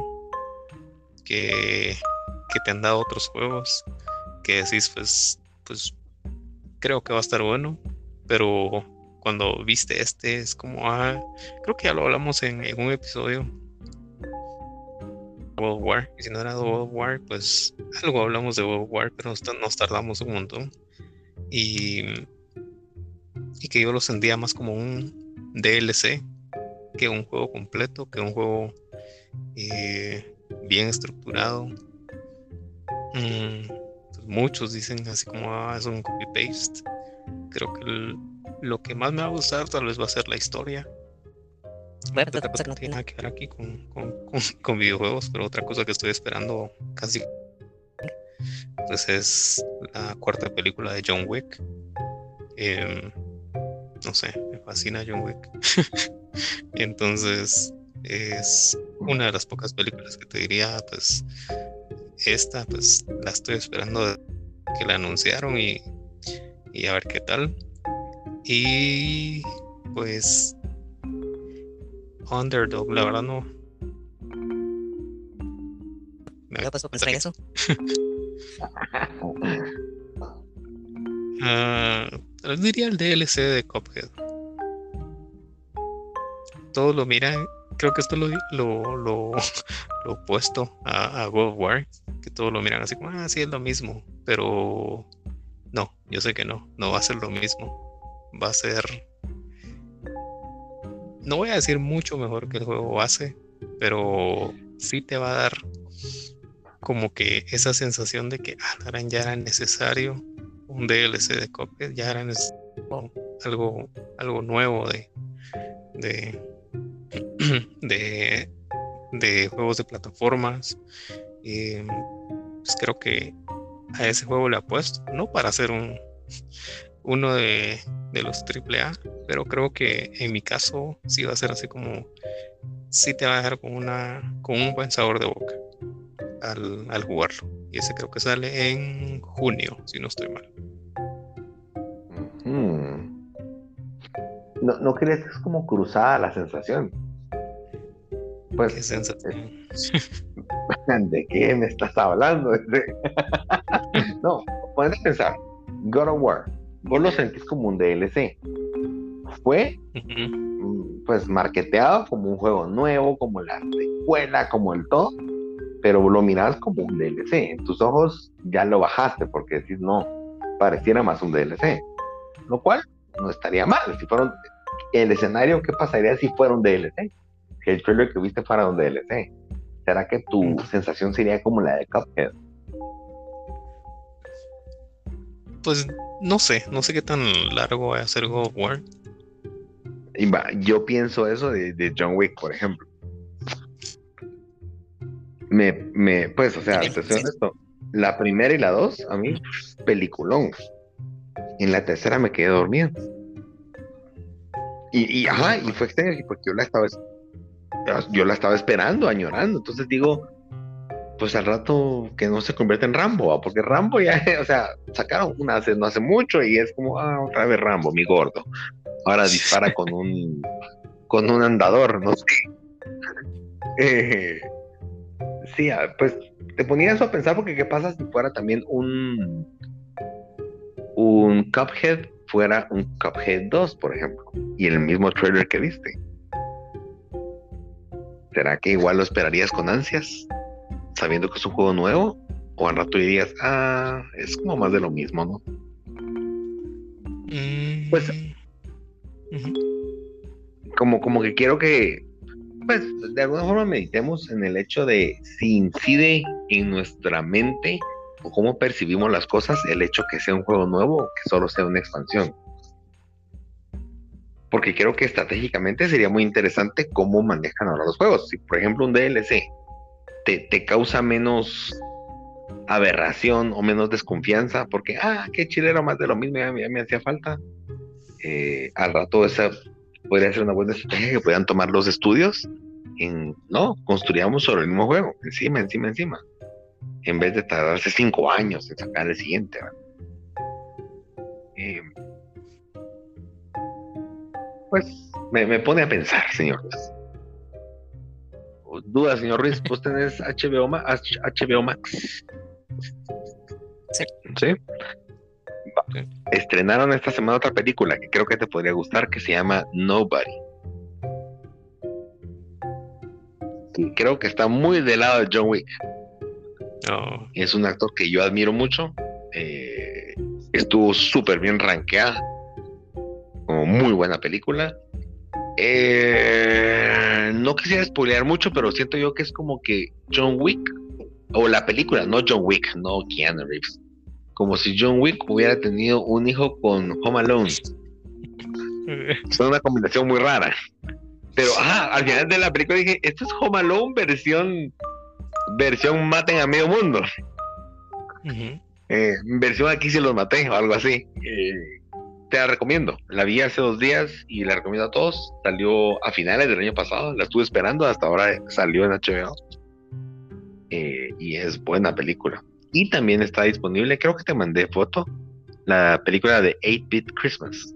que, que te han dado otros juegos, que decís, pues, pues creo que va a estar bueno, pero cuando viste este es como, ah, creo que ya lo hablamos en, un episodio. World War, y si no era World War, pues algo hablamos de World War, pero nos, tardamos un montón. Y, y que yo lo sentía más como un DLC que un juego completo, que un juego eh, bien estructurado. Mm, pues muchos dicen así como ah, es un copy paste. Creo que el, lo que más me va a gustar tal vez va a ser la historia. Bueno, otra cosa que no tiene nada que ver aquí con, con, videojuegos, pero otra cosa que estoy esperando casi pues es la cuarta película de John Wick. Em, no sé, me fascina John Wick. entonces es una de las pocas películas que te diría, pues esta, pues la estoy esperando que la anunciaron y, y a ver qué tal. Y pues Underdog, la verdad no. Me ha puesto pensar eso. uh, diría el DLC de Cuphead. Todos lo miran. Creo que esto lo, lo, lo, lo opuesto a, a World War. Que todos lo miran así como, ah, sí, es lo mismo. Pero no, yo sé que no. No va a ser lo mismo va a ser, no voy a decir mucho mejor que el juego base, pero sí te va a dar como que esa sensación de que ah, ya era necesario un DLC de Cuphead, ya era algo, nuevo de, de, de, juegos de plataformas. Pues creo que a ese juego le apuesto, no para hacer un uno de, de los AAA, pero creo que en mi caso sí va a ser así como, sí te va a dejar con, una, con un buen sabor de boca al, jugarlo. Y ese creo que sale en junio, si no estoy mal. No, ¿No crees que es como cruzada la sensación? Pues, ¿Qué sensación? ¿De qué me estás hablando? no, puedes pensar, God of War, vos lo sentís como un DLC. Fue mm, pues marketeado como un juego nuevo, como la secuela, como el todo, pero lo mirás como un DLC. En tus ojos ya lo bajaste porque decís, no, pareciera más un DLC. Lo cual no estaría mal. Si fuera el escenario, ¿qué pasaría si fuera un DLC? Si el trailer que viste fuera un DLC. ¿Será que tu sensación sería como la de Cuphead? Pues no sé, no sé qué tan largo va a ser God of War. Yo pienso eso de, John Wick, por ejemplo. Me, me, pues, o sea, te soy honesto, la primera y la dos, a mí, peliculón. En la tercera me quedé dormido. Y, y ajá, y fue extraño porque yo la estaba, yo la estaba esperando, añorando. Entonces digo, pues al rato que no se convierte en Rambo, porque Rambo ya, o sea, sacaron una hace, no hace mucho y es como, ah, otra vez Rambo, mi gordo. Ahora dispara con un, con un andador, no sé. Eh, sí, ah, pues te ponía eso a pensar porque qué pasa si fuera también un, un Cuphead fuera un Cuphead 2, por ejemplo, y el mismo trailer que viste. ¿Será que igual lo esperarías con ansias? Sabiendo que es un juego nuevo? ¿O al rato dirías, ah, es como más de lo mismo, ¿no? Mm, pues, como, como que quiero que, pues, de alguna forma meditemos en el hecho de si incide en nuestra mente o cómo percibimos las cosas el hecho que sea un juego nuevo o que solo sea una expansión. Porque creo que estratégicamente sería muy interesante cómo manejan ahora los juegos. Si, por ejemplo, un DLC te, causa menos aberración o menos desconfianza, porque, ah, qué chilero más de lo mismo, ya, me hacía falta. Eh, al rato esa podría ser una buena estrategia que puedan tomar los estudios en, no, construíamos sobre el mismo juego, encima, encima, encima, en vez de tardarse cinco años en sacar el siguiente. Eh, pues me, pone a pensar, señor Duda, señor Ruiz, ¿vos tenés HBO, HBO Max? Sí. ¿Sí? Estrenaron esta semana otra película que creo que te podría gustar que se llama Nobody. creo que está muy del lado de John Wick. Oh. Es un actor que yo admiro mucho. Eh, estuvo súper bien rankeada. Como muy buena película. Eh, no quisiera spoilear mucho, pero siento yo que es como que John Wick, o la película, no John Wick, no Keanu Reeves. Como si John Wick hubiera tenido un hijo con Home Alone. Es una combinación muy rara. Pero al final de la película dije, esto es Home Alone versión, versión maten a medio mundo. Eh, versión aquí se los maté o algo así. Eh, te la recomiendo. La vi hace dos días y la recomiendo a todos. Salió a finales del año pasado. La estuve esperando. Hasta ahora salió en HBO. Eh, y es buena película. Y también está disponible, creo que te mandé foto, la película de 8-Bit Christmas.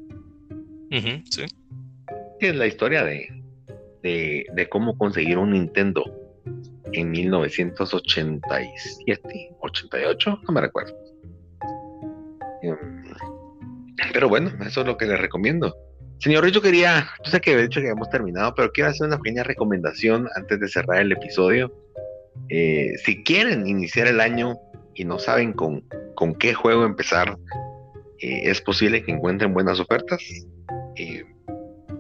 sí. Es la historia de, de, cómo conseguir un Nintendo en 1987, 88, no me recuerdo. Pero bueno, eso es lo que les recomiendo. Señor yo quería, yo sé que de hecho que hemos terminado, pero quiero hacer una pequeña recomendación antes de cerrar el episodio. Eh, si quieren iniciar el año y no saben con, con qué juego empezar, eh, es posible que encuentren buenas ofertas. Eh,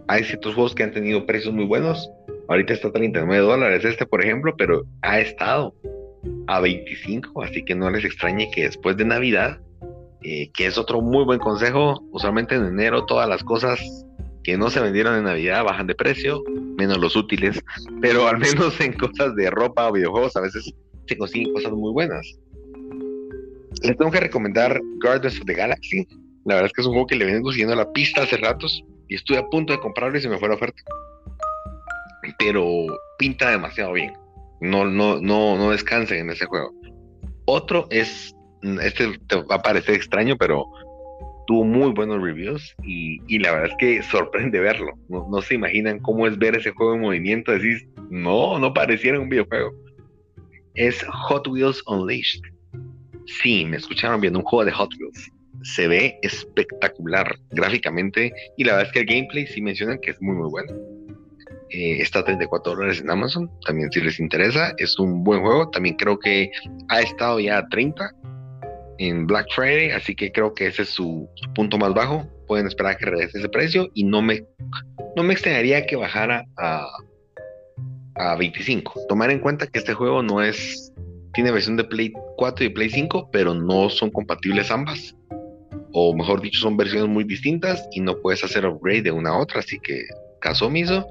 hay ciertos juegos que han tenido precios muy buenos. Ahorita está a 39 dólares este, por ejemplo, pero ha estado a 25, así que no les extrañe que después de Navidad, eh, que es otro muy buen consejo, usualmente en enero todas las cosas que no se vendieron en Navidad bajan de precio, menos los útiles, pero al menos en cosas de ropa o videojuegos a veces se consiguen cosas muy buenas. Les tengo que recomendar Guardians of the Galaxy. La verdad es que es un juego que le vengo siguiendo la pista hace ratos y estuve a punto de comprarlo y se me fue la oferta. Pero pinta demasiado bien. No, no, no, no descansen en ese juego. Otro es, este te va a parecer extraño, pero tuvo muy buenos reviews y, la verdad es que sorprende verlo. No, se imaginan cómo es ver ese juego en movimiento. Decís, no, no pareciera un videojuego. Es Hot Wheels Unleashed. Sí, me escucharon viendo un juego de Hot Wheels se ve espectacular gráficamente y la verdad es que el gameplay sí mencionan que es muy muy bueno. Eh, está a 34 dólares en Amazon, también si les interesa, es un buen juego, también creo que ha estado ya a 30 en Black Friday, así que creo que ese es su, punto más bajo, pueden esperar que regrese ese precio y no me, no me extrañaría que bajara a, a 25. Tomar en cuenta que este juego no es, tiene versión de Play 4 y Play 5, pero no son compatibles ambas o mejor dicho, son versiones muy distintas y no puedes hacer upgrade de una a otra, así que caso omiso.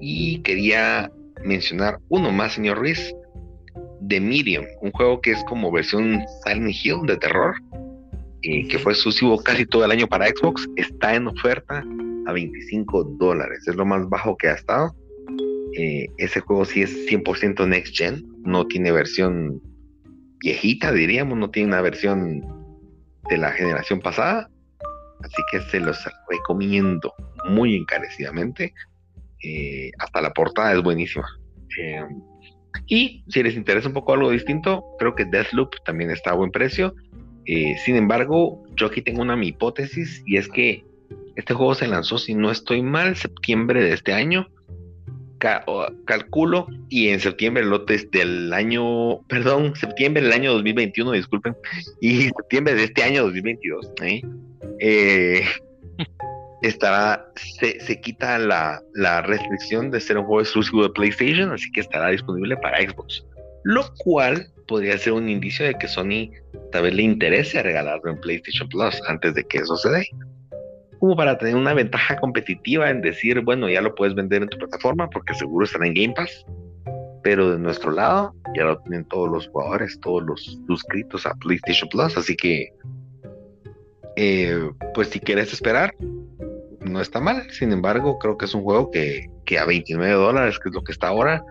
Y quería mencionar uno más, señor Ruiz, The Medium, un juego que es como versión Silent Hill de terror, y que fue exclusivo casi todo el año para Xbox, está en oferta a 25 dólares, es lo más bajo que ha estado. Eh, ese juego sí es 100% next gen, no tiene versión viejita, diríamos, no tiene una versión de la generación pasada. Así que se los recomiendo muy encarecidamente. Eh, hasta la portada es buenísima. Eh, y si les interesa un poco algo distinto, creo que Deathloop también está a buen precio. Eh, sin embargo, yo aquí tengo una mi hipótesis y es que este juego se lanzó, si no estoy mal, septiembre de este año calculo y en septiembre lotes del año, perdón, septiembre del año 2021, disculpen, y septiembre de este año 2022, ¿eh? Eh, estará, se, se quita la, la, restricción de ser un juego exclusivo de PlayStation, así que estará disponible para Xbox. Lo cual podría ser un indicio de que Sony tal vez le interese regalarlo en PlayStation Plus antes de que eso se dé. Como para tener una ventaja competitiva en decir, bueno, ya lo puedes vender en tu plataforma porque seguro estará en Game Pass. Pero de nuestro lado, ya lo tienen todos los jugadores, todos los suscritos a PlayStation Plus. Así que, eh, pues si quieres esperar, no está mal. Sin embargo, creo que es un juego que, que a 29 dólares, que es lo que está ahora,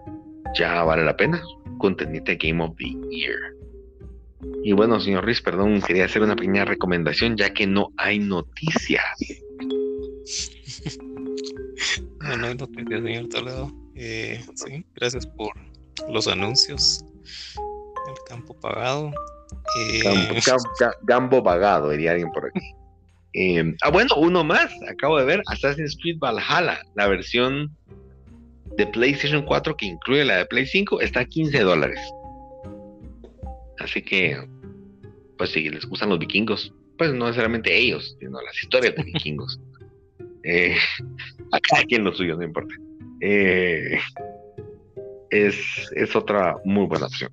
ya vale la pena. Contenite Game of the Year. Y bueno, señor Riz, perdón, quería hacer una pequeña recomendación ya que no hay noticias. no, no hay noticias, señor Toledo. Eh, sí, gracias por los anuncios. El campo pagado. Eh, gambo pagado, diría alguien por aquí. Eh, ah, bueno, uno más. Acabo de ver Assassin's Creed Valhalla, la versión de PlayStation 4 que incluye la de Play 5 está a 15 dólares. Así que, pues si les gustan los vikingos, pues no necesariamente ellos, sino las historias de vikingos. eh, a cada quien lo suyo, no importa. Eh, es, es otra muy buena opción.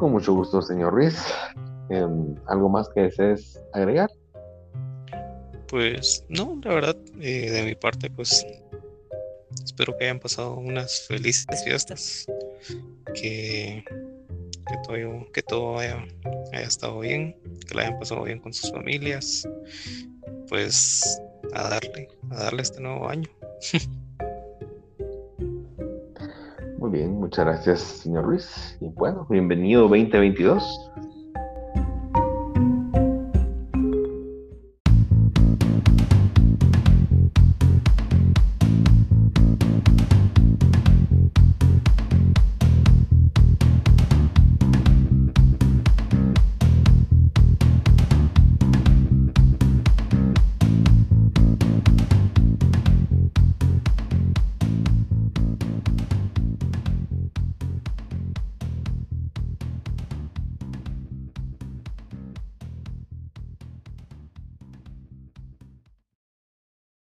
Con mucho gusto, señor Ruiz. Em, ¿Algo más que desees agregar? Pues no, la verdad, eh, de mi parte, pues espero que hayan pasado unas felices fiestas, que, todo, que todo haya, estado bien, que la hayan pasado bien con sus familias, pues a darle, a darle este nuevo año. Muy bien, muchas gracias, señor Ruiz. Y bueno, bienvenido 2022.